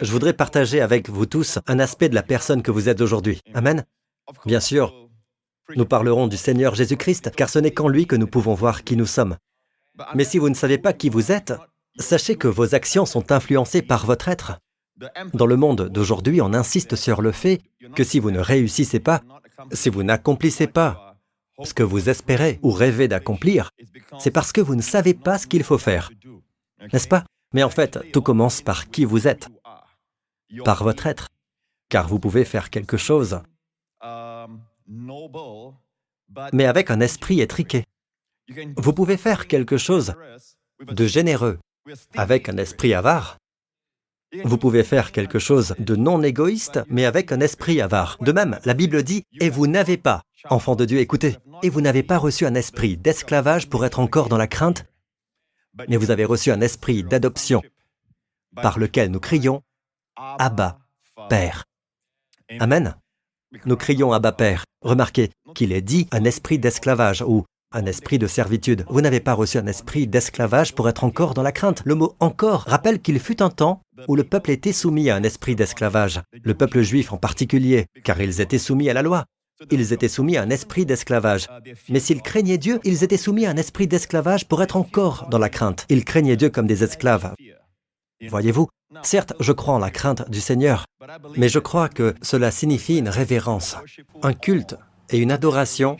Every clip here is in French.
je voudrais partager avec vous tous un aspect de la personne que vous êtes aujourd'hui. Amen. Bien sûr, nous parlerons du Seigneur Jésus-Christ, car ce n'est qu'en lui que nous pouvons voir qui nous sommes. Mais si vous ne savez pas qui vous êtes, sachez que vos actions sont influencées par votre être. Dans le monde d'aujourd'hui, on insiste sur le fait que si vous ne réussissez pas, si vous n'accomplissez pas ce que vous espérez ou rêvez d'accomplir, c'est parce que vous ne savez pas ce qu'il faut faire. N'est-ce pas? Mais en fait, tout commence par qui vous êtes, par votre être, car vous pouvez faire quelque chose, mais avec un esprit étriqué. Vous pouvez faire quelque chose de généreux, avec un esprit avare, vous pouvez faire quelque chose de non égoïste, mais avec un esprit avare. De même, la Bible dit, et vous n'avez pas, enfant de Dieu, écoutez, et vous n'avez pas reçu un esprit d'esclavage pour être encore dans la crainte, mais vous avez reçu un esprit d'adoption par lequel nous crions, Abba, Père. Amen. Nous crions Abba Père. Remarquez qu'il est dit un esprit d'esclavage ou un esprit de servitude. Vous n'avez pas reçu un esprit d'esclavage pour être encore dans la crainte. Le mot encore rappelle qu'il fut un temps où le peuple était soumis à un esprit d'esclavage, le peuple juif en particulier, car ils étaient soumis à la loi. Ils étaient soumis à un esprit d'esclavage. Mais s'ils craignaient Dieu, ils étaient soumis à un esprit d'esclavage pour être encore dans la crainte. Ils craignaient Dieu comme des esclaves. Voyez-vous, certes, je crois en la crainte du Seigneur, mais je crois que cela signifie une révérence, un culte et une adoration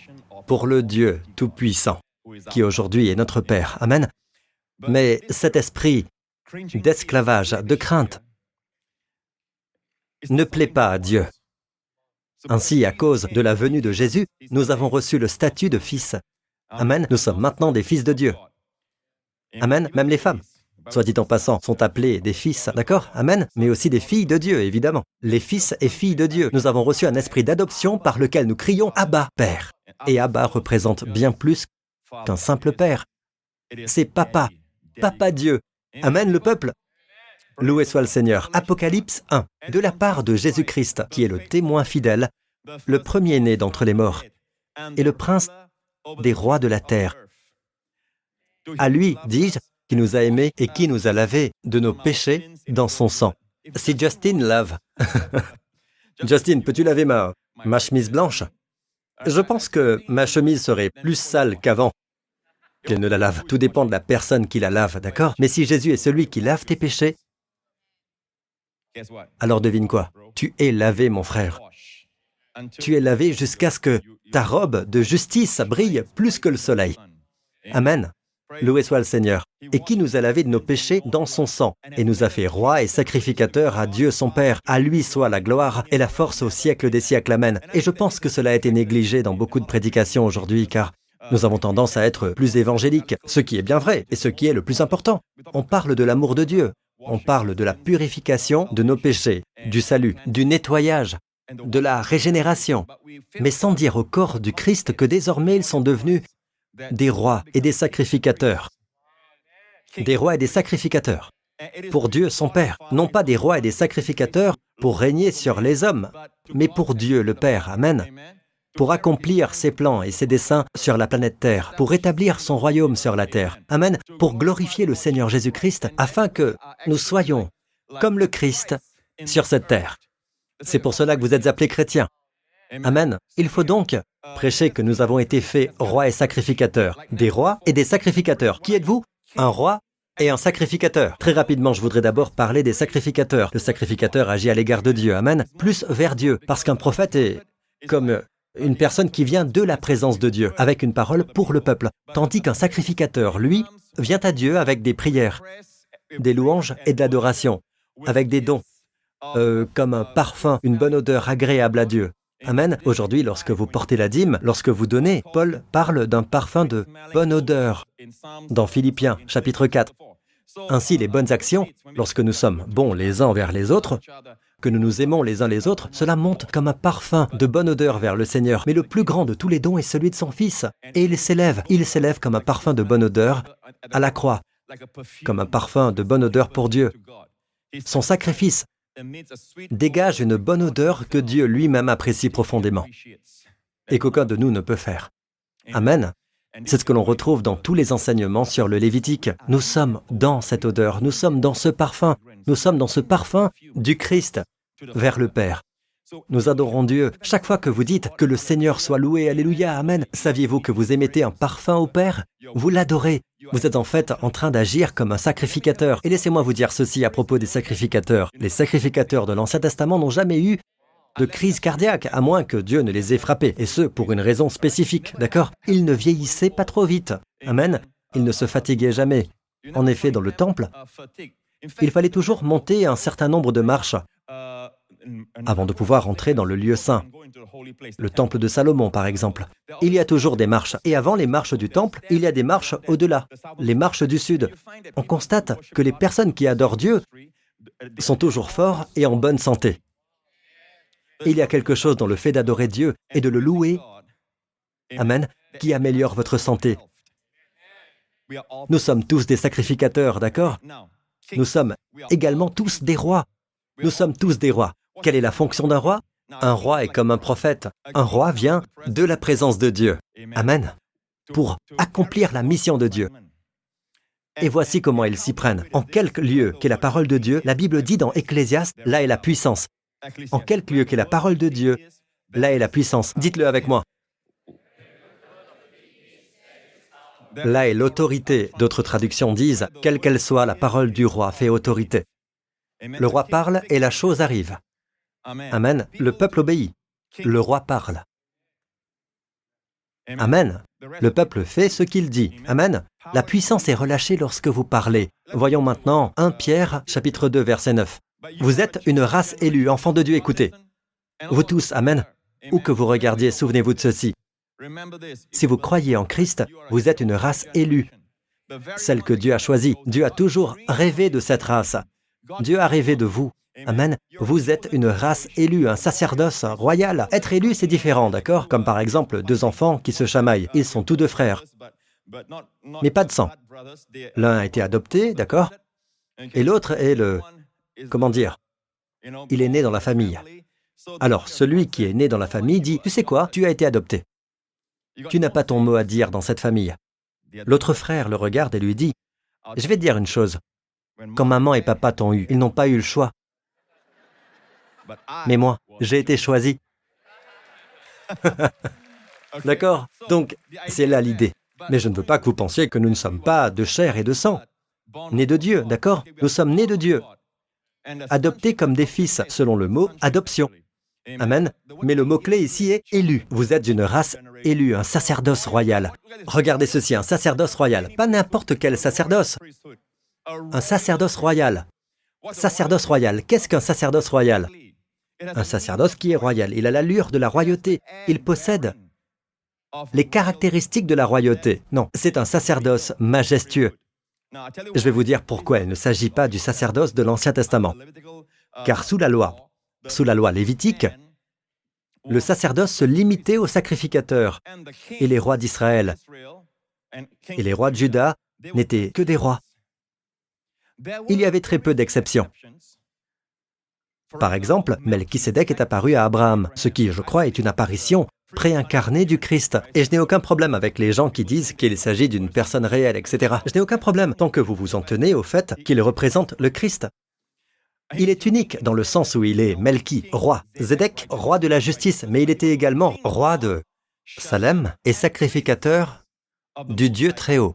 pour le Dieu Tout-Puissant, qui aujourd'hui est notre Père. Amen. Mais cet esprit d'esclavage, de crainte, ne plaît pas à Dieu. Ainsi, à cause de la venue de Jésus, nous avons reçu le statut de fils. Amen. Nous sommes maintenant des fils de Dieu. Amen. Même les femmes, soit dit en passant, sont appelées des fils, d'accord Amen. Mais aussi des filles de Dieu, évidemment. Les fils et filles de Dieu. Nous avons reçu un esprit d'adoption par lequel nous crions Abba, Père. Et Abba représente bien plus qu'un simple père. C'est papa, papa Dieu. Amen le peuple. Loué soit le Seigneur. Apocalypse 1. De la part de Jésus-Christ, qui est le témoin fidèle, le premier-né d'entre les morts, et le prince des rois de la terre. À lui, dis-je, qui nous a aimés et qui nous a lavés de nos péchés dans son sang. Si Justin lave. Justin, peux-tu laver ma, ma chemise blanche? Je pense que ma chemise serait plus sale qu'avant qu'elle ne la lave. Tout dépend de la personne qui la lave, d'accord? Mais si Jésus est celui qui lave tes péchés, alors devine quoi? Tu es lavé, mon frère. Tu es lavé jusqu'à ce que ta robe de justice brille plus que le soleil. Amen. Loué soit le Seigneur, et qui nous a lavé de nos péchés dans son sang, et nous a fait roi et sacrificateur à Dieu son Père. À lui soit la gloire et la force au siècle des siècles. Amen. Et je pense que cela a été négligé dans beaucoup de prédications aujourd'hui, car nous avons tendance à être plus évangéliques, ce qui est bien vrai, et ce qui est le plus important. On parle de l'amour de Dieu, on parle de la purification de nos péchés, du salut, du nettoyage, de la régénération, mais sans dire au corps du Christ que désormais ils sont devenus des rois et des sacrificateurs. Des rois et des sacrificateurs. Pour Dieu son Père, non pas des rois et des sacrificateurs pour régner sur les hommes, mais pour Dieu le Père. Amen. Pour accomplir ses plans et ses desseins sur la planète Terre, pour établir son royaume sur la Terre. Amen. Pour glorifier le Seigneur Jésus-Christ afin que nous soyons comme le Christ sur cette terre. C'est pour cela que vous êtes appelés chrétiens. Amen. Il faut donc prêcher que nous avons été faits rois et sacrificateurs. Des rois et des sacrificateurs. Qui êtes-vous? Un roi et un sacrificateur. Très rapidement, je voudrais d'abord parler des sacrificateurs. Le sacrificateur agit à l'égard de Dieu. Amen. Plus vers Dieu. Parce qu'un prophète est comme une personne qui vient de la présence de Dieu, avec une parole pour le peuple. Tandis qu'un sacrificateur, lui, vient à Dieu avec des prières, des louanges et de l'adoration, avec des dons, euh, comme un parfum, une bonne odeur agréable à Dieu. Amen. Aujourd'hui, lorsque vous portez la dîme, lorsque vous donnez, Paul parle d'un parfum de bonne odeur dans Philippiens chapitre 4. Ainsi, les bonnes actions, lorsque nous sommes bons les uns envers les autres, que nous nous aimons les uns les autres, cela monte comme un parfum de bonne odeur vers le Seigneur. Mais le plus grand de tous les dons est celui de son Fils. Et il s'élève, il s'élève comme un parfum de bonne odeur à la croix, comme un parfum de bonne odeur pour Dieu. Son sacrifice dégage une bonne odeur que Dieu lui-même apprécie profondément et qu'aucun de nous ne peut faire. Amen. C'est ce que l'on retrouve dans tous les enseignements sur le Lévitique. Nous sommes dans cette odeur, nous sommes dans ce parfum. Nous sommes dans ce parfum du Christ vers le Père. Nous adorons Dieu. Chaque fois que vous dites que le Seigneur soit loué, Alléluia, Amen, saviez-vous que vous émettez un parfum au Père? Vous l'adorez. Vous êtes en fait en train d'agir comme un sacrificateur. Et laissez-moi vous dire ceci à propos des sacrificateurs. Les sacrificateurs de l'Ancien Testament n'ont jamais eu de crise cardiaque, à moins que Dieu ne les ait frappés, et ce, pour une raison spécifique, d'accord? Ils ne vieillissaient pas trop vite. Amen. Ils ne se fatiguaient jamais. En effet, dans le temple, il fallait toujours monter un certain nombre de marches avant de pouvoir entrer dans le lieu saint. Le temple de Salomon, par exemple. Il y a toujours des marches. Et avant les marches du temple, il y a des marches au-delà, les marches du sud. On constate que les personnes qui adorent Dieu sont toujours forts et en bonne santé. Il y a quelque chose dans le fait d'adorer Dieu et de le louer, Amen, qui améliore votre santé. Nous sommes tous des sacrificateurs, d'accord? Nous sommes également tous des rois. Nous sommes tous des rois. Quelle est la fonction d'un roi? Un roi est comme un prophète. Un roi vient de la présence de Dieu. Amen. Pour accomplir la mission de Dieu. Et voici comment ils s'y prennent. En quelques lieux qu'est la parole de Dieu, la Bible dit dans Ecclésiaste, là est la puissance. En quelques lieux qu'est la parole de Dieu, là est la puissance. Dites-le avec moi. Là est l'autorité. D'autres traductions disent, quelle qu'elle soit, la parole du roi fait autorité. Le roi parle et la chose arrive. Amen. Le peuple obéit. Le roi parle. Amen. Le peuple fait ce qu'il dit. Amen. La puissance est relâchée lorsque vous parlez. Voyons maintenant 1 Pierre chapitre 2 verset 9. Vous êtes une race élue, enfant de Dieu, écoutez. Vous tous, Amen. Où que vous regardiez, souvenez-vous de ceci. Si vous croyez en Christ, vous êtes une race élue, celle que Dieu a choisie. Dieu a toujours rêvé de cette race. Dieu a rêvé de vous. Amen. Vous êtes une race élue, un sacerdoce royal. Être élu, c'est différent, d'accord? Comme par exemple deux enfants qui se chamaillent. Ils sont tous deux frères, mais pas de sang. L'un a été adopté, d'accord? Et l'autre est le... Comment dire? Il est né dans la famille. Alors, celui qui est né dans la famille dit, tu sais quoi, tu as été adopté. Tu n'as pas ton mot à dire dans cette famille. L'autre frère le regarde et lui dit, je vais te dire une chose. Quand maman et papa t'ont eu, ils n'ont pas eu le choix. Mais moi, j'ai été choisi. D'accord Donc, c'est là l'idée. Mais je ne veux pas que vous pensiez que nous ne sommes pas de chair et de sang. Nés de Dieu, d'accord Nous sommes nés de Dieu. Adoptés comme des fils, selon le mot adoption. Amen. Mais le mot-clé ici est élu. Vous êtes une race élue, un sacerdoce royal. Regardez ceci, un sacerdoce royal. Pas n'importe quel sacerdoce. Un sacerdoce royal. Sacerdoce royal. Qu'est-ce qu'un sacerdoce royal? Un sacerdoce qui est royal. Il a l'allure de la royauté. Il possède les caractéristiques de la royauté. Non, c'est un sacerdoce majestueux. Je vais vous dire pourquoi il ne s'agit pas du sacerdoce de l'Ancien Testament. Car sous la loi, sous la loi lévitique, le sacerdoce se limitait aux sacrificateurs et les rois d'Israël. Et les rois de Juda n'étaient que des rois. Il y avait très peu d'exceptions. Par exemple, Melchisédek est apparu à Abraham, ce qui, je crois, est une apparition préincarnée du Christ. Et je n'ai aucun problème avec les gens qui disent qu'il s'agit d'une personne réelle, etc. Je n'ai aucun problème tant que vous vous en tenez au fait qu'il représente le Christ. Il est unique dans le sens où il est Melchi, roi, Zédek, roi de la justice, mais il était également roi de Salem et sacrificateur du Dieu très haut.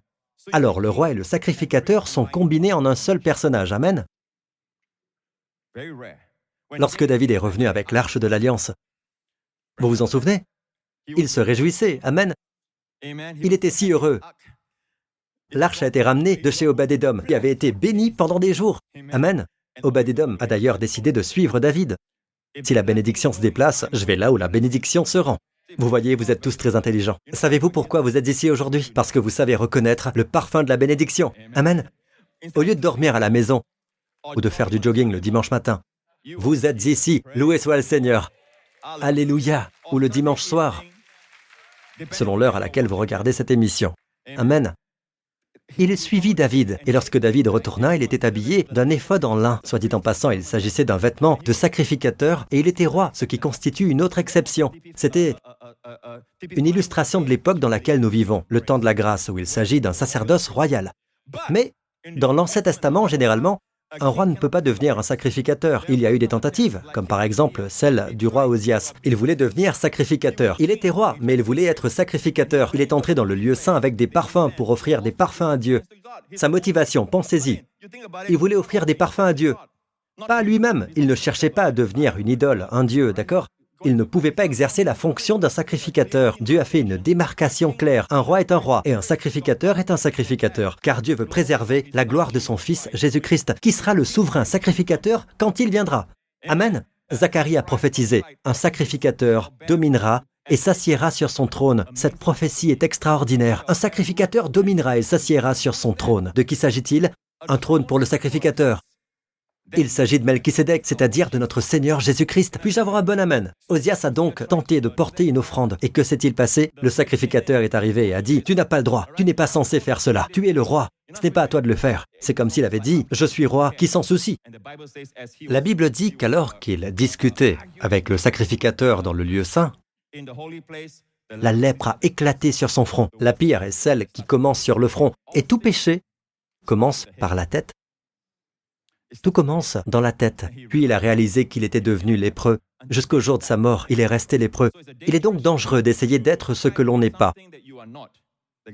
Alors le roi et le sacrificateur sont combinés en un seul personnage. Amen. Lorsque David est revenu avec l'arche de l'Alliance, vous vous en souvenez? Il se réjouissait. Amen. Il était si heureux. L'arche a été ramenée de chez Obadédom, qui avait été béni pendant des jours. Amen. Obadédom a d'ailleurs décidé de suivre David. Si la bénédiction se déplace, je vais là où la bénédiction se rend. Vous voyez, vous êtes tous très intelligents. Savez-vous pourquoi vous êtes ici aujourd'hui? Parce que vous savez reconnaître le parfum de la bénédiction. Amen. Au lieu de dormir à la maison ou de faire du jogging le dimanche matin, vous êtes ici, loué soit le Seigneur. Alléluia, ou le dimanche soir, selon l'heure à laquelle vous regardez cette émission. Amen. Il suivit David, et lorsque David retourna, il était habillé d'un éphod en lin. Soit dit en passant, il s'agissait d'un vêtement de sacrificateur, et il était roi, ce qui constitue une autre exception. C'était une illustration de l'époque dans laquelle nous vivons, le temps de la grâce, où il s'agit d'un sacerdoce royal. Mais, dans l'Ancien Testament, généralement, Un roi ne peut pas devenir un sacrificateur. Il y a eu des tentatives, comme par exemple celle du roi Osias. Il voulait devenir sacrificateur. Il était roi, mais il voulait être sacrificateur. Il est entré dans le lieu saint avec des parfums pour offrir des parfums à Dieu. Sa motivation, pensez-y. Il voulait offrir des parfums à Dieu. Pas à lui-même. Il ne cherchait pas à devenir une idole, un Dieu, d'accord? Il ne pouvait pas exercer la fonction d'un sacrificateur. Dieu a fait une démarcation claire. Un roi est un roi et un sacrificateur est un sacrificateur, car Dieu veut préserver la gloire de son Fils Jésus-Christ, qui sera le souverain sacrificateur quand il viendra. Amen. Zacharie a prophétisé, un sacrificateur dominera et s'assiera sur son trône. Cette prophétie est extraordinaire. Un sacrificateur dominera et s'assiera sur son trône. De qui s'agit-il? Un trône pour le sacrificateur. Il s'agit de Melchisedec, c'est-à-dire de notre Seigneur Jésus-Christ. Puis-je avoir un bon Amen? Osias a donc tenté de porter une offrande. Et que s'est-il passé? Le sacrificateur est arrivé et a dit, Tu n'as pas le droit, tu n'es pas censé faire cela, tu es le roi. Ce n'est pas à toi de le faire. C'est comme s'il avait dit, Je suis roi, qui s'en soucie La Bible dit qu'alors qu'il discutait avec le sacrificateur dans le lieu saint, la lèpre a éclaté sur son front. La pire est celle qui commence sur le front. Et tout péché commence par la tête tout commence dans la tête. Puis il a réalisé qu'il était devenu lépreux. Jusqu'au jour de sa mort, il est resté lépreux. Il est donc dangereux d'essayer d'être ce que l'on n'est pas,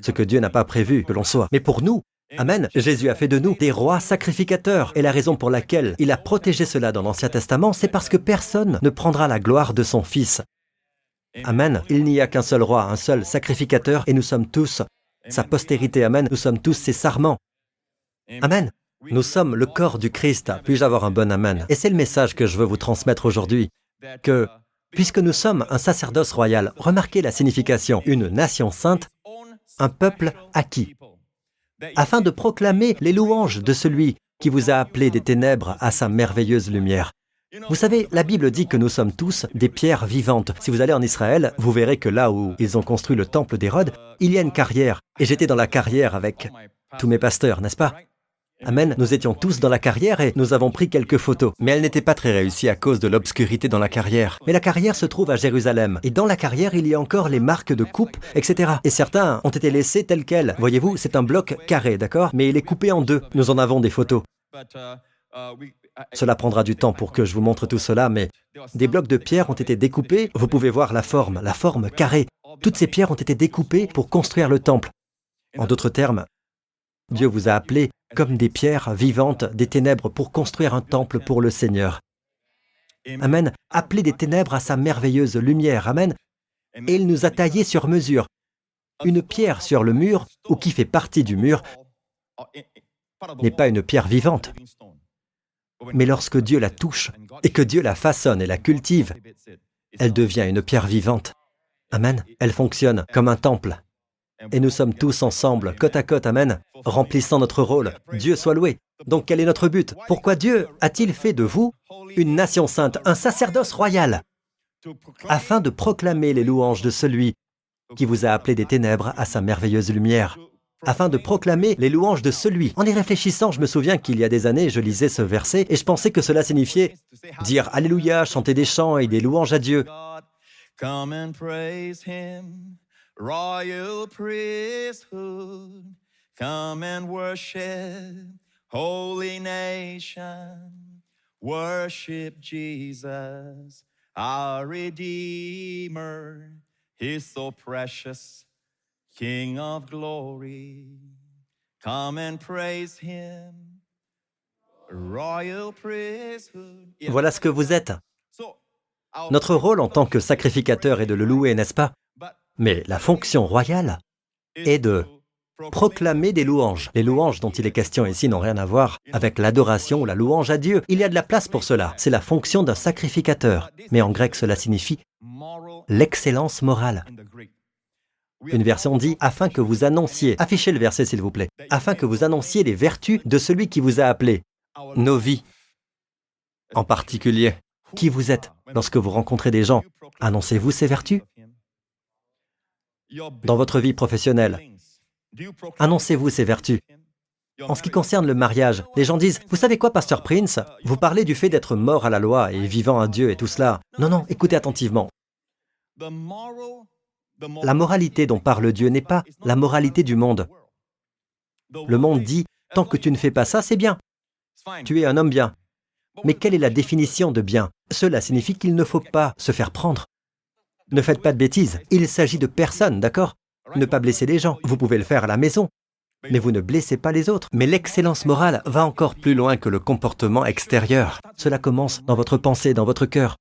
ce que Dieu n'a pas prévu que l'on soit. Mais pour nous, Amen, Jésus a fait de nous des rois sacrificateurs. Et la raison pour laquelle il a protégé cela dans l'Ancien Testament, c'est parce que personne ne prendra la gloire de son Fils. Amen. Il n'y a qu'un seul roi, un seul sacrificateur, et nous sommes tous sa postérité. Amen. Nous sommes tous ses sarments. Amen. Nous sommes le corps du Christ. Puis-je avoir un bon Amen? Et c'est le message que je veux vous transmettre aujourd'hui. Que, puisque nous sommes un sacerdoce royal, remarquez la signification, une nation sainte, un peuple acquis, afin de proclamer les louanges de celui qui vous a appelé des ténèbres à sa merveilleuse lumière. Vous savez, la Bible dit que nous sommes tous des pierres vivantes. Si vous allez en Israël, vous verrez que là où ils ont construit le temple d'Hérode, il y a une carrière. Et j'étais dans la carrière avec tous mes pasteurs, n'est-ce pas? Amen, nous étions tous dans la carrière et nous avons pris quelques photos. Mais elles n'étaient pas très réussies à cause de l'obscurité dans la carrière. Mais la carrière se trouve à Jérusalem. Et dans la carrière, il y a encore les marques de coupe, etc. Et certains ont été laissés tels quels. Voyez-vous, c'est un bloc carré, d'accord? Mais il est coupé en deux. Nous en avons des photos. Cela prendra du temps pour que je vous montre tout cela, mais des blocs de pierre ont été découpés. Vous pouvez voir la forme, la forme carrée. Toutes ces pierres ont été découpées pour construire le temple. En d'autres termes, Dieu vous a appelé comme des pierres vivantes des ténèbres pour construire un temple pour le Seigneur. Amen. Appelé des ténèbres à sa merveilleuse lumière. Amen. Et il nous a taillés sur mesure. Une pierre sur le mur, ou qui fait partie du mur, n'est pas une pierre vivante. Mais lorsque Dieu la touche et que Dieu la façonne et la cultive, elle devient une pierre vivante. Amen. Elle fonctionne comme un temple. Et nous sommes tous ensemble, côte à côte, Amen, remplissant notre rôle. Dieu soit loué. Donc quel est notre but? Pourquoi Dieu a-t-il fait de vous une nation sainte, un sacerdoce royal? Afin de proclamer les louanges de celui qui vous a appelé des ténèbres à sa merveilleuse lumière. Afin de proclamer les louanges de celui. En y réfléchissant, je me souviens qu'il y a des années, je lisais ce verset et je pensais que cela signifiait dire Alléluia, chanter des chants et des louanges à Dieu. Royal priesthood, come and worship, holy nation, worship Jesus, our Redeemer. He's so precious, King of glory. Come and praise Him. Royal priesthood. Voilà ce que vous êtes. Notre rôle en tant que sacrificateur est de le louer, n'est-ce pas? Mais la fonction royale est de proclamer des louanges. Les louanges dont il est question ici n'ont rien à voir avec l'adoration ou la louange à Dieu. Il y a de la place pour cela. C'est la fonction d'un sacrificateur. Mais en grec, cela signifie l'excellence morale. Une version dit afin que vous annonciez, affichez le verset s'il vous plaît, afin que vous annonciez les vertus de celui qui vous a appelé, nos vies. En particulier, qui vous êtes lorsque vous rencontrez des gens, annoncez-vous ces vertus? Dans votre vie professionnelle Annoncez-vous ces vertus en ce qui concerne le mariage, les gens disent, vous savez quoi, Pasteur Prince? Vous parlez du fait d'être mort à la loi et vivant à Dieu et tout cela. Non, non, écoutez attentivement. La moralité dont parle Dieu n'est pas la moralité du monde. Le monde dit, tant que tu ne fais pas ça, c'est bien. Tu es un homme bien. Mais quelle est la définition de bien? Cela signifie qu'il ne faut pas se faire prendre. Ne faites pas de bêtises. Il s'agit de personne, d'accord? Ne pas blesser les gens. Vous pouvez le faire à la maison. Mais vous ne blessez pas les autres. Mais l'excellence morale va encore plus loin que le comportement extérieur. Cela commence dans votre pensée, dans votre cœur.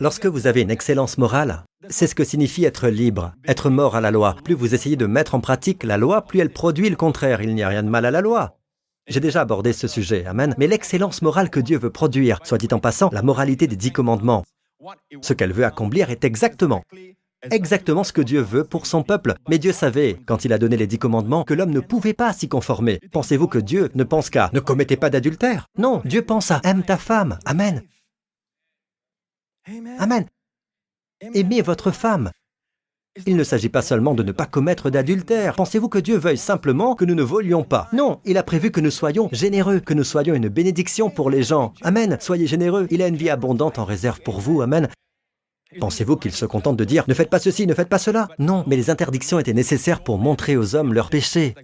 Lorsque vous avez une excellence morale, c'est ce que signifie être libre, être mort à la loi. Plus vous essayez de mettre en pratique la loi, plus elle produit le contraire. Il n'y a rien de mal à la loi. J'ai déjà abordé ce sujet, Amen. Mais l'excellence morale que Dieu veut produire, soit dit en passant, la moralité des dix commandements, ce qu'elle veut accomplir est exactement, exactement ce que Dieu veut pour son peuple. Mais Dieu savait, quand il a donné les dix commandements, que l'homme ne pouvait pas s'y conformer. Pensez-vous que Dieu ne pense qu'à ne commettez pas d'adultère Non, Dieu pense à aime ta femme. Amen. Amen. Aimez votre femme. Il ne s'agit pas seulement de ne pas commettre d'adultère. Pensez-vous que Dieu veuille simplement que nous ne volions pas? Non, il a prévu que nous soyons généreux, que nous soyons une bénédiction pour les gens. Amen. Soyez généreux. Il a une vie abondante en réserve pour vous. Amen. Pensez-vous qu'il se contente de dire ⁇ Ne faites pas ceci, ne faites pas cela ?⁇ Non, mais les interdictions étaient nécessaires pour montrer aux hommes leurs péchés.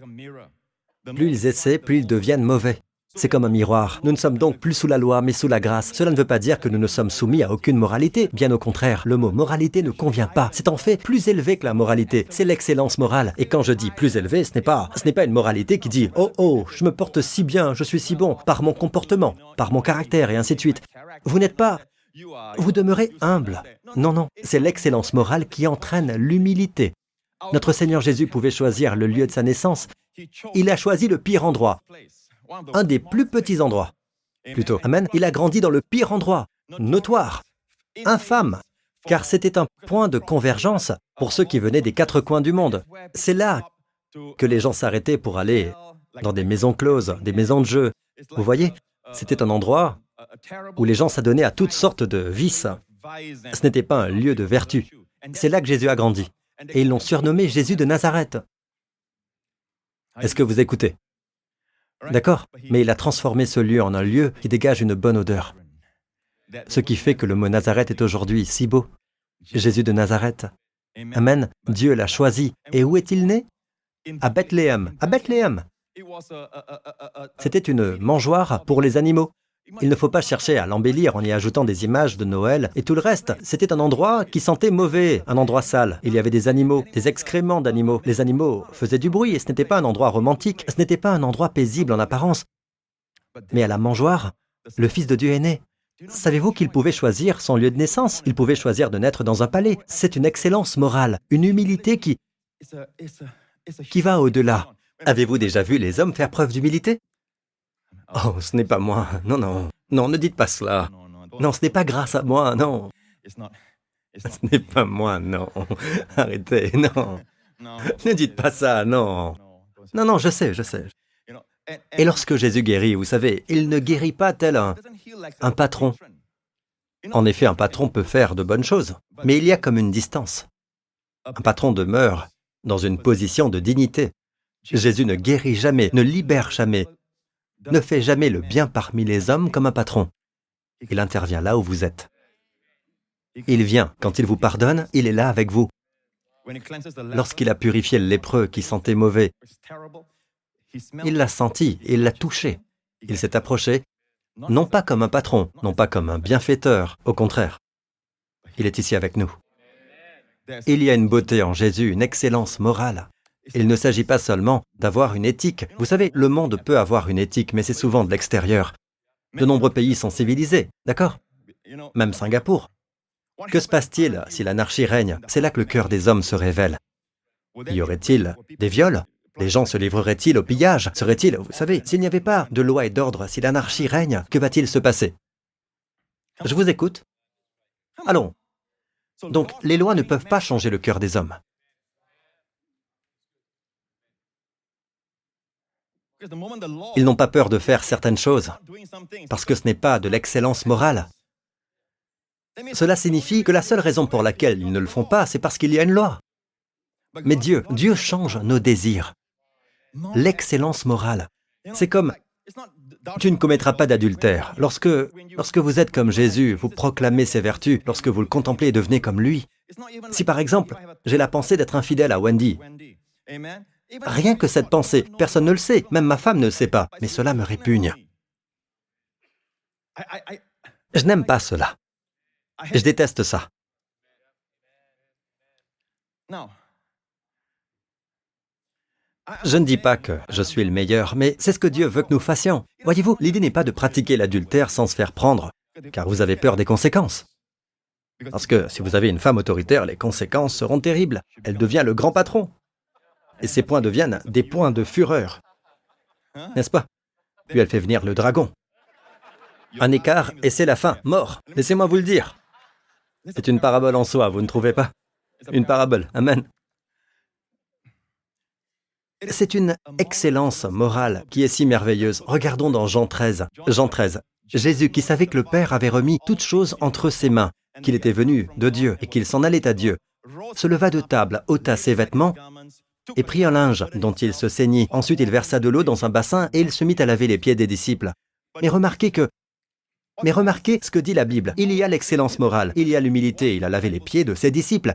Plus ils essaient, plus ils deviennent mauvais. C'est comme un miroir. Nous ne sommes donc plus sous la loi, mais sous la grâce. Cela ne veut pas dire que nous ne sommes soumis à aucune moralité. Bien au contraire, le mot moralité ne convient pas. C'est en fait plus élevé que la moralité. C'est l'excellence morale. Et quand je dis plus élevé, ce n'est pas, ce n'est pas une moralité qui dit oh oh, je me porte si bien, je suis si bon par mon comportement, par mon caractère et ainsi de suite. Vous n'êtes pas vous demeurez humble. Non, non, c'est l'excellence morale qui entraîne l'humilité. Notre Seigneur Jésus pouvait choisir le lieu de sa naissance. Il a choisi le pire endroit un des plus petits endroits. Plutôt, Amen, il a grandi dans le pire endroit, notoire, infâme, car c'était un point de convergence pour ceux qui venaient des quatre coins du monde. C'est là que les gens s'arrêtaient pour aller dans des maisons closes, des maisons de jeu. Vous voyez, c'était un endroit où les gens s'adonnaient à toutes sortes de vices. Ce n'était pas un lieu de vertu. C'est là que Jésus a grandi. Et ils l'ont surnommé Jésus de Nazareth. Est-ce que vous écoutez? D'accord Mais il a transformé ce lieu en un lieu qui dégage une bonne odeur. Ce qui fait que le mot Nazareth est aujourd'hui si beau. Jésus de Nazareth. Amen. Dieu l'a choisi. Et où est-il né? À Bethléem. À Bethléem. C'était une mangeoire pour les animaux. Il ne faut pas chercher à l'embellir en y ajoutant des images de Noël et tout le reste. C'était un endroit qui sentait mauvais, un endroit sale. Il y avait des animaux, des excréments d'animaux. Les animaux faisaient du bruit et ce n'était pas un endroit romantique, ce n'était pas un endroit paisible en apparence. Mais à la mangeoire, le Fils de Dieu est né. Savez-vous qu'il pouvait choisir son lieu de naissance? Il pouvait choisir de naître dans un palais. C'est une excellence morale, une humilité qui, qui va au-delà. Avez-vous déjà vu les hommes faire preuve d'humilité? Oh, ce n'est pas moi. Non, non. Non, ne dites pas cela. Non, ce n'est pas grâce à moi, non. Ce n'est pas moi, non. Arrêtez, non. Ne dites pas ça, non. Non, non, je sais, je sais. Et lorsque Jésus guérit, vous savez, il ne guérit pas tel un, un patron? En effet, un patron peut faire de bonnes choses, mais il y a comme une distance. Un patron demeure dans une position de dignité. Jésus ne guérit jamais, ne libère jamais, ne fait jamais le bien parmi les hommes comme un patron. Il intervient là où vous êtes. Il vient, quand il vous pardonne, il est là avec vous. Lorsqu'il a purifié le lépreux qui sentait mauvais, il l'a senti, il l'a touché. Il s'est approché, non pas comme un patron, non pas comme un bienfaiteur, au contraire. Il est ici avec nous. Il y a une beauté en Jésus, une excellence morale. Il ne s'agit pas seulement d'avoir une éthique. Vous savez, le monde peut avoir une éthique, mais c'est souvent de l'extérieur. De nombreux pays sont civilisés, d'accord? Même Singapour. Que se passe-t-il si l'anarchie règne? C'est là que le cœur des hommes se révèle. Y aurait-il des viols? Les gens se livreraient-ils au pillage? Serait-il, vous savez, s'il n'y avait pas de loi et d'ordre, si l'anarchie règne, que va-t-il se passer? Je vous écoute. Allons. Donc, les lois ne peuvent pas changer le cœur des hommes. Ils n'ont pas peur de faire certaines choses parce que ce n'est pas de l'excellence morale. Cela signifie que la seule raison pour laquelle ils ne le font pas, c'est parce qu'il y a une loi. Mais Dieu, Dieu change nos désirs. L'excellence morale, c'est comme tu ne commettras pas d'adultère. Lorsque, lorsque vous êtes comme Jésus, vous proclamez ses vertus, lorsque vous le contemplez et devenez comme lui. Si par exemple, j'ai la pensée d'être infidèle à Wendy, Rien que cette pensée, personne ne le sait, même ma femme ne le sait pas, mais cela me répugne. Je n'aime pas cela. Je déteste ça. Je ne dis pas que je suis le meilleur, mais c'est ce que Dieu veut que nous fassions. Voyez-vous, l'idée n'est pas de pratiquer l'adultère sans se faire prendre, car vous avez peur des conséquences. Parce que si vous avez une femme autoritaire, les conséquences seront terribles. Elle devient le grand patron. Et ces points deviennent des points de fureur. N'est-ce pas? Puis elle fait venir le dragon. Un écart et c'est la fin, mort. Laissez-moi vous le dire. C'est une parabole en soi, vous ne trouvez pas? Une parabole, Amen. C'est une excellence morale qui est si merveilleuse. Regardons dans Jean 13. Jean 13. Jésus qui savait que le Père avait remis toutes choses entre ses mains, qu'il était venu de Dieu et qu'il s'en allait à Dieu, se leva de table, ôta ses vêtements et prit un linge dont il se ceignit. Ensuite il versa de l'eau dans un bassin et il se mit à laver les pieds des disciples. Mais remarquez que mais remarquez ce que dit la Bible. Il y a l'excellence morale, il y a l'humilité, il a lavé les pieds de ses disciples.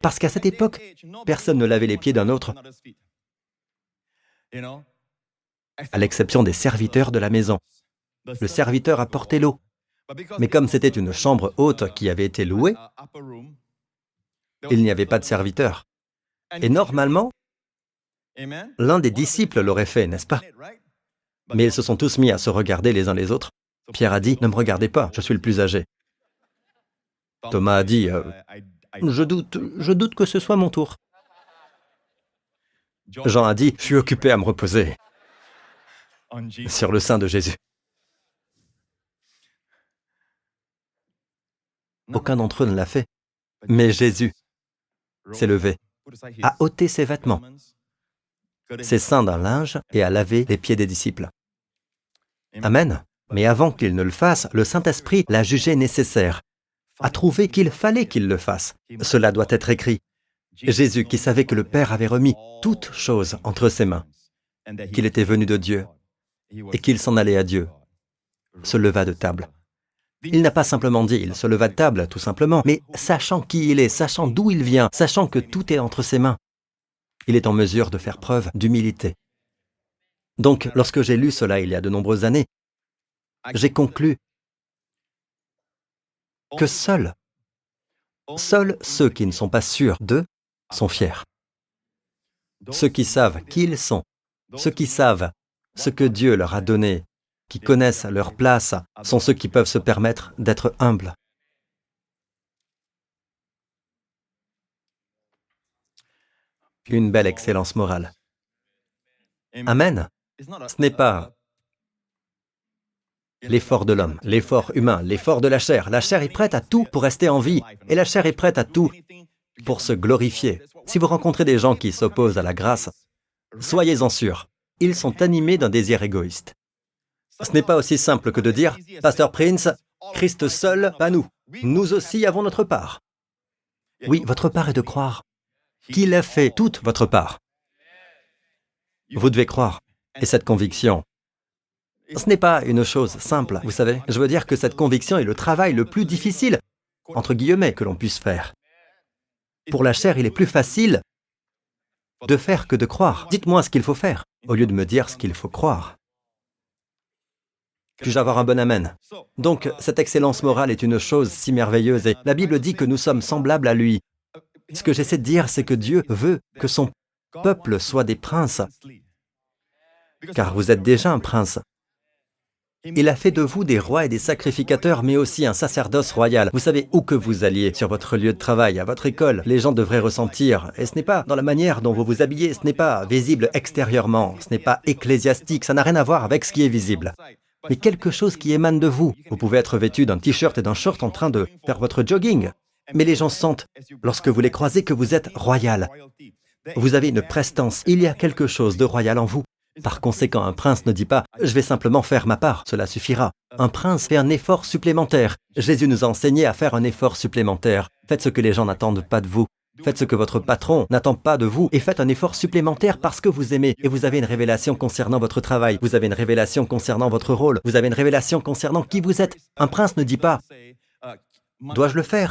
Parce qu'à cette époque, personne ne lavait les pieds d'un autre, à l'exception des serviteurs de la maison. Le serviteur apportait l'eau. Mais comme c'était une chambre haute qui avait été louée, il n'y avait pas de serviteur. Et normalement, l'un des disciples l'aurait fait, n'est-ce pas? Mais ils se sont tous mis à se regarder les uns les autres. Pierre a dit, ne me regardez pas, je suis le plus âgé. Thomas a dit, euh, je doute, je doute que ce soit mon tour. Jean a dit, je suis occupé à me reposer sur le sein de Jésus. Aucun d'entre eux ne l'a fait. Mais Jésus s'est levé, a ôté ses vêtements, ses seins d'un linge et a lavé les pieds des disciples. Amen. Mais avant qu'il ne le fasse, le Saint-Esprit l'a jugé nécessaire, a trouvé qu'il fallait qu'il le fasse. Cela doit être écrit. Jésus, qui savait que le Père avait remis toutes choses entre ses mains, qu'il était venu de Dieu et qu'il s'en allait à Dieu, se leva de table. Il n'a pas simplement dit, il se leva de table, tout simplement, mais sachant qui il est, sachant d'où il vient, sachant que tout est entre ses mains, il est en mesure de faire preuve d'humilité. Donc, lorsque j'ai lu cela il y a de nombreuses années, j'ai conclu que seuls, seuls ceux qui ne sont pas sûrs d'eux sont fiers. Ceux qui savent qui ils sont, ceux qui savent ce que Dieu leur a donné qui connaissent leur place sont ceux qui peuvent se permettre d'être humbles. Une belle excellence morale. Amen. Ce n'est pas l'effort de l'homme, l'effort humain, l'effort de la chair. La chair est prête à tout pour rester en vie, et la chair est prête à tout pour se glorifier. Si vous rencontrez des gens qui s'opposent à la grâce, soyez-en sûrs, ils sont animés d'un désir égoïste. Ce n'est pas aussi simple que de dire, Pasteur Prince, Christ seul, pas nous. Nous aussi avons notre part. Oui, votre part est de croire qu'il a fait toute votre part. Vous devez croire. Et cette conviction, ce n'est pas une chose simple, vous savez. Je veux dire que cette conviction est le travail le plus difficile, entre guillemets, que l'on puisse faire. Pour la chair, il est plus facile de faire que de croire. Dites-moi ce qu'il faut faire, au lieu de me dire ce qu'il faut croire. Puis-je avoir un bon Amen? Donc, cette excellence morale est une chose si merveilleuse et la Bible dit que nous sommes semblables à lui. Ce que j'essaie de dire, c'est que Dieu veut que son peuple soit des princes, car vous êtes déjà un prince. Il a fait de vous des rois et des sacrificateurs, mais aussi un sacerdoce royal. Vous savez où que vous alliez, sur votre lieu de travail, à votre école, les gens devraient ressentir. Et ce n'est pas dans la manière dont vous vous habillez, ce n'est pas visible extérieurement, ce n'est pas ecclésiastique, ça n'a rien à voir avec ce qui est visible mais quelque chose qui émane de vous. Vous pouvez être vêtu d'un t-shirt et d'un short en train de faire votre jogging, mais les gens sentent, lorsque vous les croisez, que vous êtes royal. Vous avez une prestance, il y a quelque chose de royal en vous. Par conséquent, un prince ne dit pas ⁇ Je vais simplement faire ma part, cela suffira ⁇ Un prince fait un effort supplémentaire. Jésus nous a enseigné à faire un effort supplémentaire. Faites ce que les gens n'attendent pas de vous. Faites ce que votre patron n'attend pas de vous et faites un effort supplémentaire parce que vous aimez et vous avez une révélation concernant votre travail, vous avez une révélation concernant votre rôle, vous avez une révélation concernant qui vous êtes. Un prince ne dit pas ⁇ Dois-je le faire ?⁇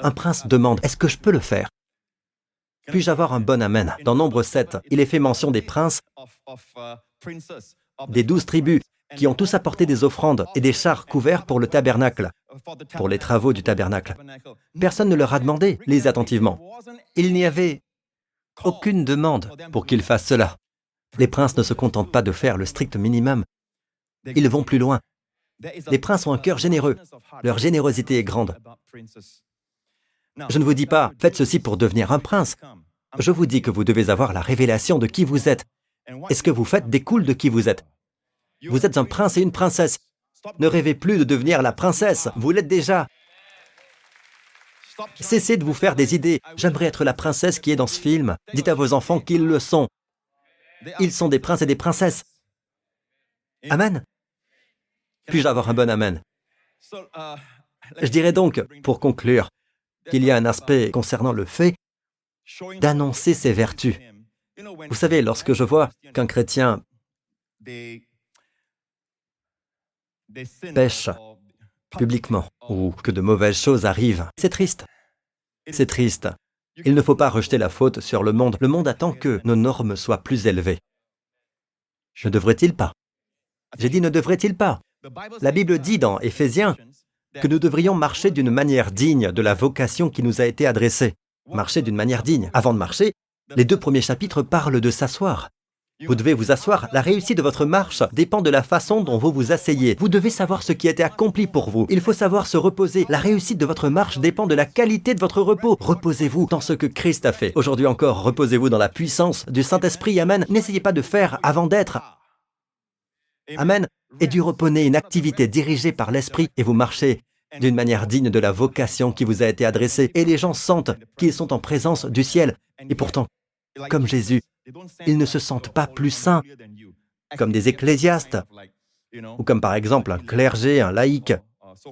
Un prince demande ⁇ Est-ce que je peux le faire ?⁇ Puis-je avoir un bon Amen? Dans Nombre 7, il est fait mention des princes des douze tribus qui ont tous apporté des offrandes et des chars couverts pour le tabernacle, pour les travaux du tabernacle. Personne ne leur a demandé, les attentivement. Il n'y avait aucune demande pour qu'ils fassent cela. Les princes ne se contentent pas de faire le strict minimum. Ils vont plus loin. Les princes ont un cœur généreux. Leur générosité est grande. Je ne vous dis pas, faites ceci pour devenir un prince. Je vous dis que vous devez avoir la révélation de qui vous êtes. Et ce que vous faites découle de qui vous êtes? Vous êtes un prince et une princesse. Ne rêvez plus de devenir la princesse, vous l'êtes déjà. Cessez de vous faire des idées. J'aimerais être la princesse qui est dans ce film. Dites à vos enfants qu'ils le sont. Ils sont des princes et des princesses. Amen. Puis-je avoir un bon Amen? Je dirais donc, pour conclure, qu'il y a un aspect concernant le fait d'annoncer ses vertus. Vous savez, lorsque je vois qu'un chrétien pêche publiquement ou que de mauvaises choses arrivent, c'est triste. C'est triste. Il ne faut pas rejeter la faute sur le monde. Le monde attend que nos normes soient plus élevées. Ne devrait-il pas? J'ai dit ne devrait-il pas? La Bible dit dans Éphésiens que nous devrions marcher d'une manière digne de la vocation qui nous a été adressée. Marcher d'une manière digne. Avant de marcher, les deux premiers chapitres parlent de s'asseoir. Vous devez vous asseoir. La réussite de votre marche dépend de la façon dont vous vous asseyez. Vous devez savoir ce qui a été accompli pour vous. Il faut savoir se reposer. La réussite de votre marche dépend de la qualité de votre repos. Reposez-vous dans ce que Christ a fait. Aujourd'hui encore, reposez-vous dans la puissance du Saint-Esprit. Amen. N'essayez pas de faire avant d'être. Amen. Et du repos une activité dirigée par l'Esprit et vous marchez d'une manière digne de la vocation qui vous a été adressée. Et les gens sentent qu'ils sont en présence du ciel. Et pourtant, comme Jésus, ils ne se sentent pas plus saints, comme des ecclésiastes, ou comme par exemple un clergé, un laïc,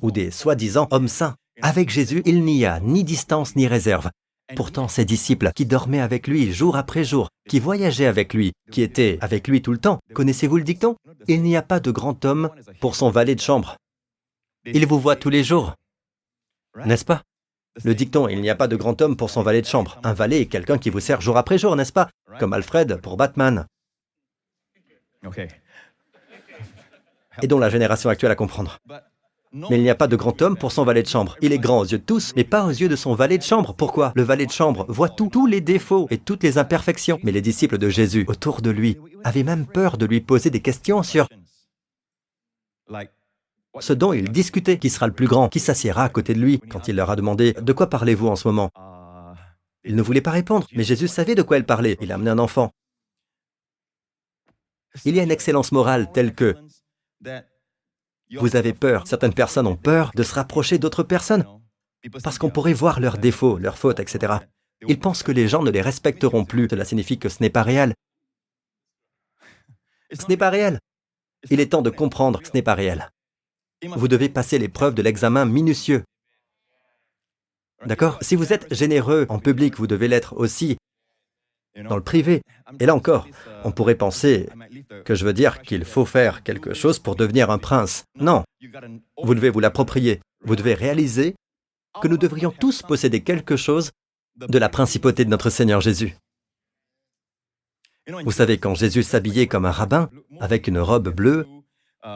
ou des soi-disant hommes saints. Avec Jésus, il n'y a ni distance ni réserve. Pourtant, ses disciples, qui dormaient avec lui jour après jour, qui voyageaient avec lui, qui étaient avec lui tout le temps, connaissez-vous le dicton? Il n'y a pas de grand homme pour son valet de chambre. Il vous voit tous les jours, n'est-ce pas? Le dicton, il n'y a pas de grand homme pour son valet de chambre. Un valet est quelqu'un qui vous sert jour après jour, n'est-ce pas? Comme Alfred pour Batman. Et dont la génération actuelle à comprendre. Mais il n'y a pas de grand homme pour son valet de chambre. Il est grand aux yeux de tous, mais pas aux yeux de son valet de chambre. Pourquoi? Le valet de chambre voit tous les défauts et toutes les imperfections. Mais les disciples de Jésus, autour de lui, avaient même peur de lui poser des questions sur ce dont ils discutaient, qui sera le plus grand, qui s'assiera à côté de lui, quand il leur a demandé De quoi parlez-vous en ce moment Ils ne voulaient pas répondre, mais Jésus savait de quoi il parlait. Il a amené un enfant. Il y a une excellence morale telle que vous avez peur, certaines personnes ont peur de se rapprocher d'autres personnes, parce qu'on pourrait voir leurs défauts, leurs fautes, etc. Ils pensent que les gens ne les respecteront plus. Cela signifie que ce n'est pas réel. Ce n'est pas réel. Il est temps de comprendre que ce n'est pas réel. Vous devez passer l'épreuve de l'examen minutieux. D'accord? Si vous êtes généreux en public, vous devez l'être aussi dans le privé. Et là encore, on pourrait penser que je veux dire qu'il faut faire quelque chose pour devenir un prince. Non, vous devez vous l'approprier. Vous devez réaliser que nous devrions tous posséder quelque chose de la principauté de notre Seigneur Jésus. Vous savez, quand Jésus s'habillait comme un rabbin, avec une robe bleue,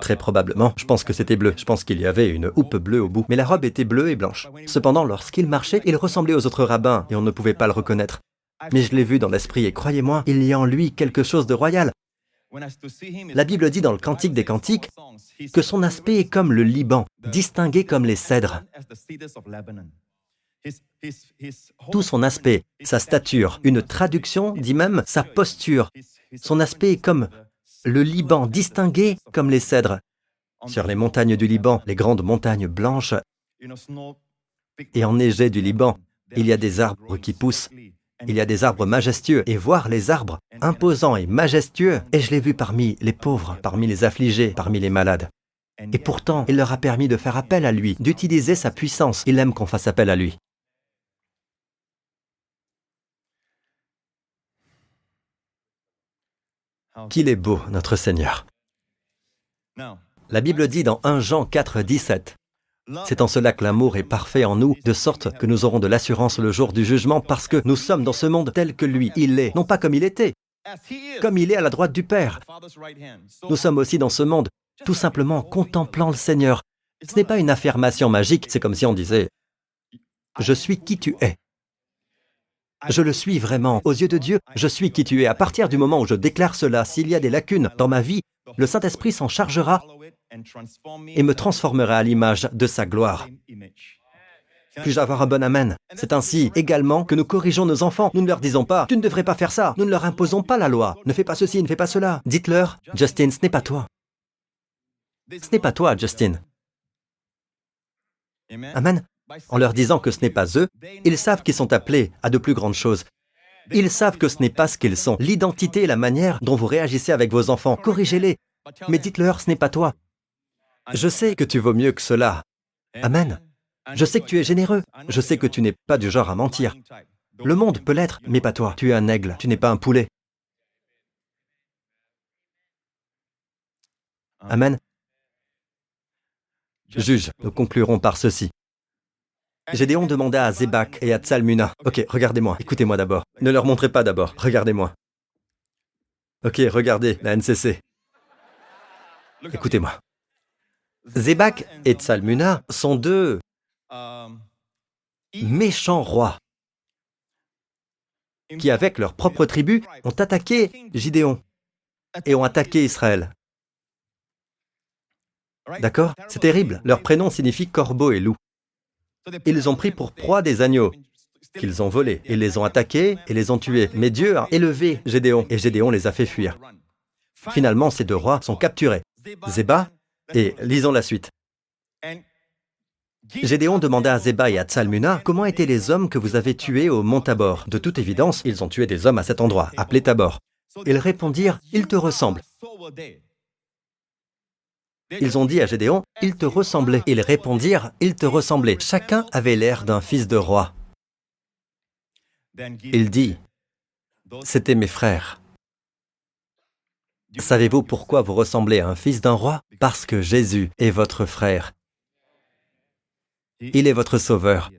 Très probablement, je pense que c'était bleu. Je pense qu'il y avait une houppe bleue au bout. Mais la robe était bleue et blanche. Cependant, lorsqu'il marchait, il ressemblait aux autres rabbins et on ne pouvait pas le reconnaître. Mais je l'ai vu dans l'esprit et croyez-moi, il y a en lui quelque chose de royal. La Bible dit dans le Cantique des Cantiques que son aspect est comme le Liban, distingué comme les cèdres. Tout son aspect, sa stature, une traduction dit même sa posture. Son aspect est comme le Liban distingué comme les cèdres. Sur les montagnes du Liban, les grandes montagnes blanches et enneigées du Liban, il y a des arbres qui poussent. Il y a des arbres majestueux, et voir les arbres imposants et majestueux, et je l'ai vu parmi les pauvres, parmi les affligés, parmi les malades. Et pourtant, il leur a permis de faire appel à lui, d'utiliser sa puissance. Il aime qu'on fasse appel à lui. Qu'il est beau, notre Seigneur. La Bible dit dans 1 Jean 4, 17, C'est en cela que l'amour est parfait en nous, de sorte que nous aurons de l'assurance le jour du jugement, parce que nous sommes dans ce monde tel que lui, il est, non pas comme il était, comme il est à la droite du Père. Nous sommes aussi dans ce monde tout simplement en contemplant le Seigneur. Ce n'est pas une affirmation magique, c'est comme si on disait ⁇ Je suis qui tu es ⁇ Je le suis vraiment. Aux yeux de Dieu, je suis qui tu es. À partir du moment où je déclare cela, s'il y a des lacunes dans ma vie, le Saint-Esprit s'en chargera et me transformera à l'image de sa gloire. Puis-je avoir un bon Amen? C'est ainsi également que nous corrigeons nos enfants. Nous ne leur disons pas, tu ne devrais pas faire ça. Nous ne leur imposons pas la loi. Ne fais pas ceci, ne fais pas cela. Dites-leur, Justin, ce n'est pas toi. Ce n'est pas toi, Justin. Amen. En leur disant que ce n'est pas eux, ils savent qu'ils sont appelés à de plus grandes choses. Ils savent que ce n'est pas ce qu'ils sont. L'identité et la manière dont vous réagissez avec vos enfants, corrigez-les. Mais dites-leur, ce n'est pas toi. Je sais que tu vaux mieux que cela. Amen. Je sais que tu es généreux. Je sais que tu n'es pas du genre à mentir. Le monde peut l'être, mais pas toi. Tu es un aigle, tu n'es pas un poulet. Amen. Juge, nous conclurons par ceci. Gédéon demanda à Zébak et à Tsalmuna, Ok, regardez-moi, écoutez-moi d'abord. Ne leur montrez pas d'abord, regardez-moi. Ok, regardez, la NCC. Écoutez-moi. Zébak et Tsalmuna sont deux méchants rois qui, avec leur propre tribu, ont attaqué Gideon et ont attaqué Israël. D'accord? C'est terrible. Leur prénom signifie corbeau et loup. Ils ont pris pour proie des agneaux qu'ils ont volés. Ils les ont attaqués et les ont tués. Mais Dieu a élevé Gédéon et Gédéon les a fait fuir. Finalement, ces deux rois sont capturés. Zéba et lisons la suite. Gédéon demanda à Zéba et à Tsalmuna comment étaient les hommes que vous avez tués au mont Tabor. De toute évidence, ils ont tué des hommes à cet endroit, appelé Tabor. Ils répondirent, ils te ressemblent. Ils ont dit à Gédéon, ils te ressemblaient. Ils répondirent, ils te ressemblaient. Chacun avait l'air d'un fils de roi. Il dit, c'était mes frères. Savez-vous pourquoi vous ressemblez à un fils d'un roi? Parce que Jésus est votre frère. Il est votre sauveur.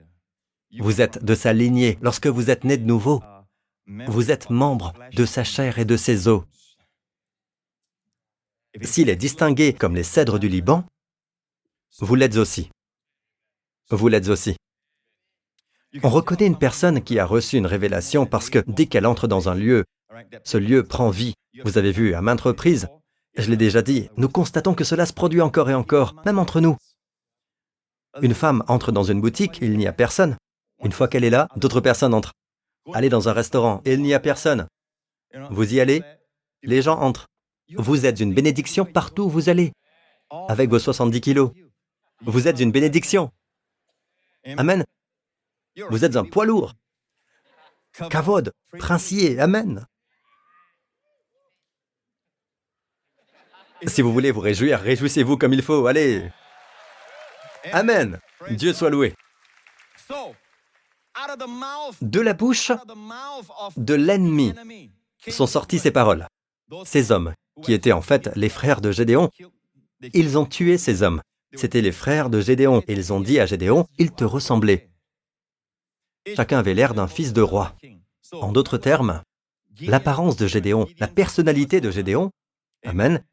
Vous êtes de sa lignée. Lorsque vous êtes né de nouveau, vous êtes membre de sa chair et de ses os. S'il est distingué comme les cèdres du Liban, vous l'êtes aussi. Vous l'êtes aussi. On reconnaît une personne qui a reçu une révélation parce que dès qu'elle entre dans un lieu, ce lieu prend vie. Vous avez vu à maintes reprises, je l'ai déjà dit, nous constatons que cela se produit encore et encore, même entre nous. Une femme entre dans une boutique, il n'y a personne. Une fois qu'elle est là, d'autres personnes entrent. Allez dans un restaurant, il n'y a personne. Vous y allez, les gens entrent. Vous êtes une bénédiction partout où vous allez, avec vos 70 kilos. Vous êtes une bénédiction. Amen. Vous êtes un poids lourd. Kavod, princier, Amen. Si vous voulez vous réjouir, réjouissez-vous comme il faut, allez. Amen. Dieu soit loué. De la bouche de l'ennemi sont sorties ces paroles. Ces hommes, qui étaient en fait les frères de Gédéon, ils ont tué ces hommes. C'étaient les frères de Gédéon. Et ils ont dit à Gédéon, ils te ressemblaient. Chacun avait l'air d'un fils de roi. En d'autres termes, l'apparence de Gédéon, la personnalité de Gédéon, Amen,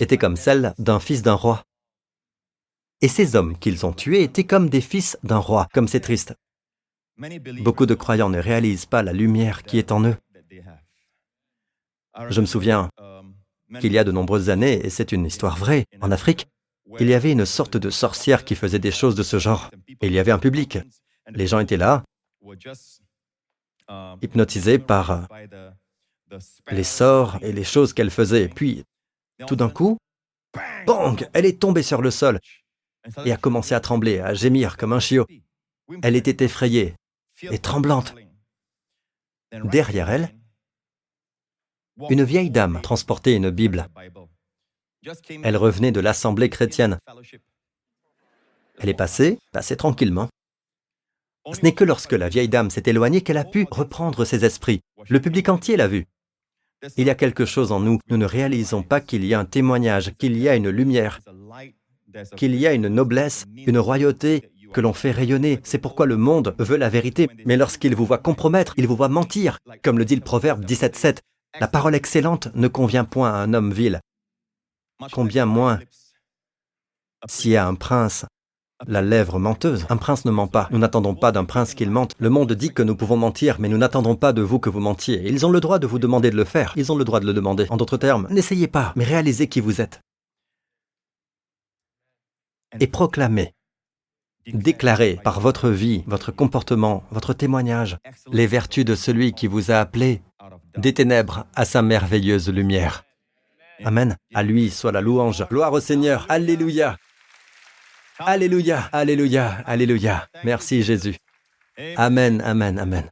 était comme celle d'un fils d'un roi. Et ces hommes qu'ils ont tués étaient comme des fils d'un roi, comme c'est triste. Beaucoup de croyants ne réalisent pas la lumière qui est en eux. Je me souviens qu'il y a de nombreuses années, et c'est une histoire vraie, en Afrique, il y avait une sorte de sorcière qui faisait des choses de ce genre. Et il y avait un public. Les gens étaient là, hypnotisés par les sorts et les choses qu'elle faisait. Puis, tout d'un coup, bang, elle est tombée sur le sol et a commencé à trembler, à gémir comme un chiot. Elle était effrayée et tremblante. Derrière elle, une vieille dame transportait une Bible. Elle revenait de l'assemblée chrétienne. Elle est passée, passée tranquillement. Ce n'est que lorsque la vieille dame s'est éloignée qu'elle a pu reprendre ses esprits. Le public entier l'a vue. Il y a quelque chose en nous. Nous ne réalisons pas qu'il y a un témoignage, qu'il y a une lumière, qu'il y a une noblesse, une royauté que l'on fait rayonner. C'est pourquoi le monde veut la vérité. Mais lorsqu'il vous voit compromettre, il vous voit mentir. Comme le dit le proverbe 17.7, la parole excellente ne convient point à un homme vil. Combien moins s'il y a un prince, la lèvre menteuse. Un prince ne ment pas. Nous n'attendons pas d'un prince qu'il mente. Le monde dit que nous pouvons mentir, mais nous n'attendons pas de vous que vous mentiez. Ils ont le droit de vous demander de le faire. Ils ont le droit de le demander. En d'autres termes, n'essayez pas, mais réalisez qui vous êtes. Et proclamez, déclarez par votre vie, votre comportement, votre témoignage, les vertus de celui qui vous a appelé des ténèbres à sa merveilleuse lumière. Amen. À lui soit la louange. Gloire au Seigneur. Alléluia. Alléluia. Alléluia. Alléluia. Merci Jésus. Amen. Amen. Amen.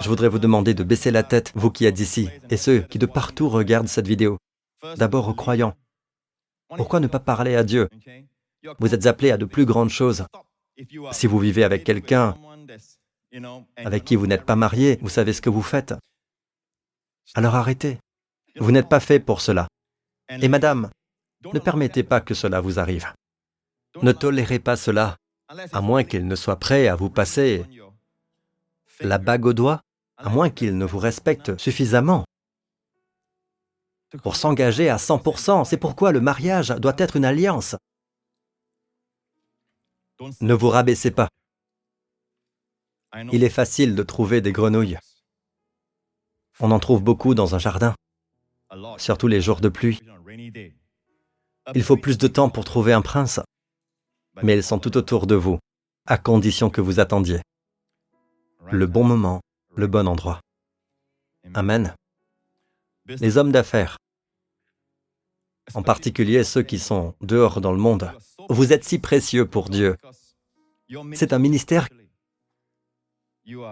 Je voudrais vous demander de baisser la tête, vous qui êtes ici, et ceux qui de partout regardent cette vidéo. D'abord aux croyants. Pourquoi ne pas parler à Dieu? Vous êtes appelés à de plus grandes choses. Si vous vivez avec quelqu'un avec qui vous n'êtes pas marié, vous savez ce que vous faites. Alors arrêtez. Vous n'êtes pas fait pour cela. Et madame, ne permettez pas que cela vous arrive. Ne tolérez pas cela, à moins qu'il ne soit prêt à vous passer la bague au doigt, à moins qu'il ne vous respecte suffisamment pour s'engager à 100%. C'est pourquoi le mariage doit être une alliance. Ne vous rabaissez pas. Il est facile de trouver des grenouilles. On en trouve beaucoup dans un jardin, surtout les jours de pluie. Il faut plus de temps pour trouver un prince, mais elles sont tout autour de vous, à condition que vous attendiez. Le bon moment, le bon endroit. Amen. Les hommes d'affaires, en particulier ceux qui sont dehors dans le monde, vous êtes si précieux pour Dieu. C'est un ministère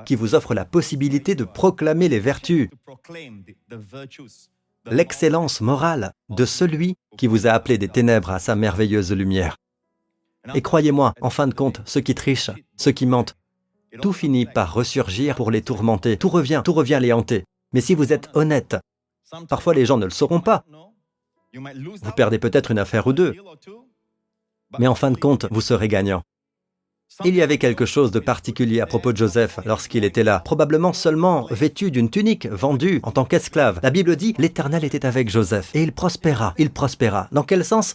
qui vous offre la possibilité de proclamer les vertus, l'excellence morale de celui qui vous a appelé des ténèbres à sa merveilleuse lumière. Et croyez-moi, en fin de compte, ceux qui trichent, ceux qui mentent, tout finit par ressurgir pour les tourmenter, tout revient, tout revient les hanter. Mais si vous êtes honnête, parfois les gens ne le sauront pas. Vous perdez peut-être une affaire ou deux, mais en fin de compte, vous serez gagnant. Il y avait quelque chose de particulier à propos de Joseph lorsqu'il était là, probablement seulement vêtu d'une tunique vendue en tant qu'esclave. La Bible dit, l'Éternel était avec Joseph et il prospéra, il prospéra. Dans quel sens?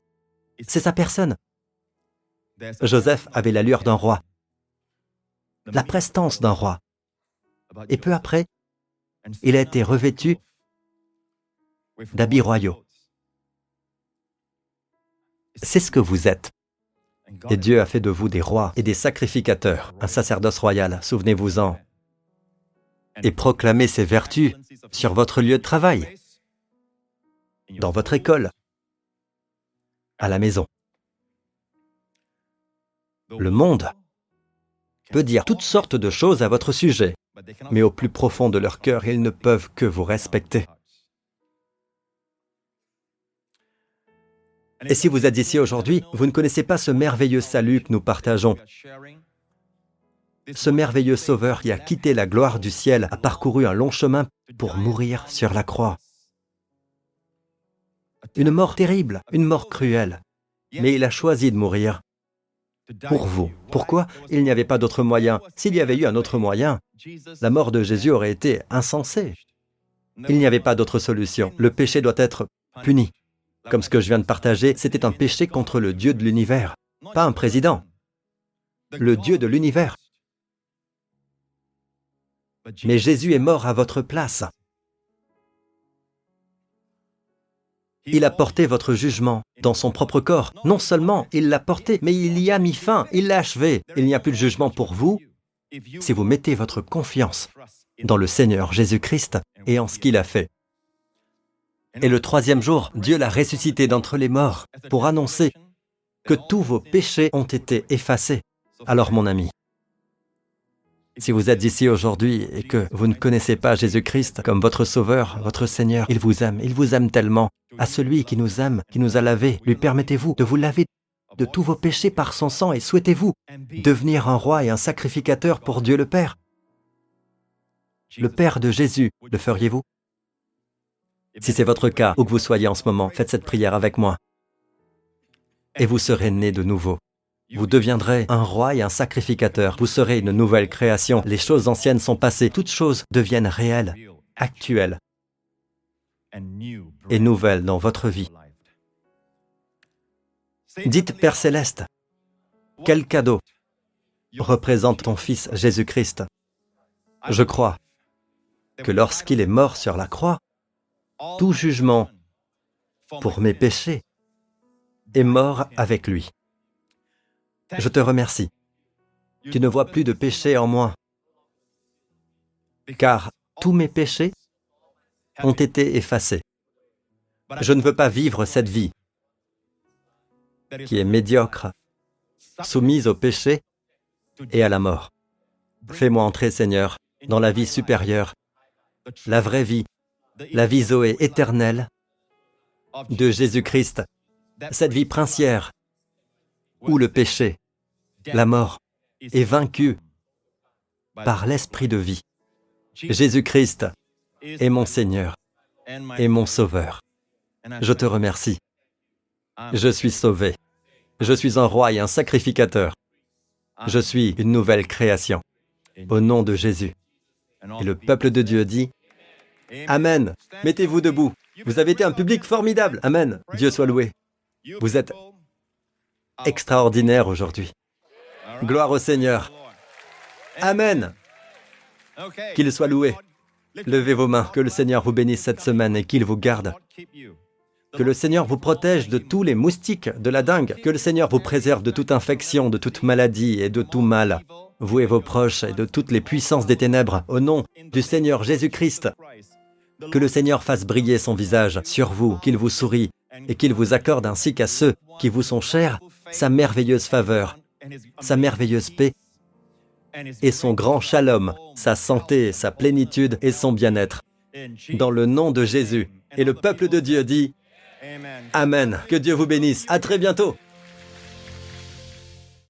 C'est sa personne. Joseph avait l'allure d'un roi, la prestance d'un roi. Et peu après, il a été revêtu d'habits royaux. C'est ce que vous êtes. Et Dieu a fait de vous des rois et des sacrificateurs, un sacerdoce royal, souvenez-vous-en. Et proclamez ses vertus sur votre lieu de travail, dans votre école, à la maison. Le monde peut dire toutes sortes de choses à votre sujet, mais au plus profond de leur cœur, ils ne peuvent que vous respecter. Et si vous êtes ici aujourd'hui, vous ne connaissez pas ce merveilleux salut que nous partageons. Ce merveilleux Sauveur qui a quitté la gloire du ciel a parcouru un long chemin pour mourir sur la croix. Une mort terrible, une mort cruelle. Mais il a choisi de mourir pour vous. Pourquoi Il n'y avait pas d'autre moyen? S'il y avait eu un autre moyen, la mort de Jésus aurait été insensée. Il n'y avait pas d'autre solution. Le péché doit être puni. Comme ce que je viens de partager, c'était un péché contre le Dieu de l'univers, pas un président, le Dieu de l'univers. Mais Jésus est mort à votre place. Il a porté votre jugement dans son propre corps. Non seulement il l'a porté, mais il y a mis fin, il l'a achevé. Il n'y a plus de jugement pour vous si vous mettez votre confiance dans le Seigneur Jésus-Christ et en ce qu'il a fait. Et le troisième jour, Dieu l'a ressuscité d'entre les morts pour annoncer que tous vos péchés ont été effacés. Alors mon ami, si vous êtes ici aujourd'hui et que vous ne connaissez pas Jésus-Christ comme votre Sauveur, votre Seigneur, il vous aime, il vous aime tellement. À celui qui nous aime, qui nous a lavés, lui permettez-vous de vous laver de tous vos péchés par son sang et souhaitez-vous devenir un roi et un sacrificateur pour Dieu le Père? Le Père de Jésus, le feriez-vous? Si c'est votre cas, où que vous soyez en ce moment, faites cette prière avec moi. Et vous serez né de nouveau. Vous deviendrez un roi et un sacrificateur. Vous serez une nouvelle création. Les choses anciennes sont passées. Toutes choses deviennent réelles, actuelles et nouvelles dans votre vie. Dites Père céleste, quel cadeau représente ton Fils Jésus-Christ? Je crois que lorsqu'il est mort sur la croix, tout jugement pour mes péchés est mort avec lui. Je te remercie. Tu ne vois plus de péché en moi, car tous mes péchés ont été effacés. Je ne veux pas vivre cette vie qui est médiocre, soumise au péché et à la mort. Fais-moi entrer, Seigneur, dans la vie supérieure, la vraie vie, la vie Zoé éternelle de Jésus-Christ, cette vie princière où le péché, la mort est vaincu par l'esprit de vie. Jésus-Christ est mon Seigneur et mon Sauveur. Je te remercie. Je suis sauvé. Je suis un roi et un sacrificateur. Je suis une nouvelle création. Au nom de Jésus. Et le peuple de Dieu dit, Amen. Mettez-vous debout. Vous avez été un public formidable. Amen. Dieu soit loué. Vous êtes extraordinaire aujourd'hui. Gloire au Seigneur. Amen. Qu'il soit loué. Levez vos mains, que le Seigneur vous bénisse cette semaine et qu'il vous garde. Que le Seigneur vous protège de tous les moustiques, de la dingue. Que le Seigneur vous préserve de toute infection, de toute maladie et de tout mal. Vous et vos proches et de toutes les puissances des ténèbres, au nom du Seigneur Jésus-Christ. Que le Seigneur fasse briller son visage sur vous, qu'il vous sourie et qu'il vous accorde ainsi qu'à ceux qui vous sont chers sa merveilleuse faveur, sa merveilleuse paix et son grand shalom, sa santé, sa plénitude et son bien-être. Dans le nom de Jésus. Et le peuple de Dieu dit Amen. Que Dieu vous bénisse. À très bientôt.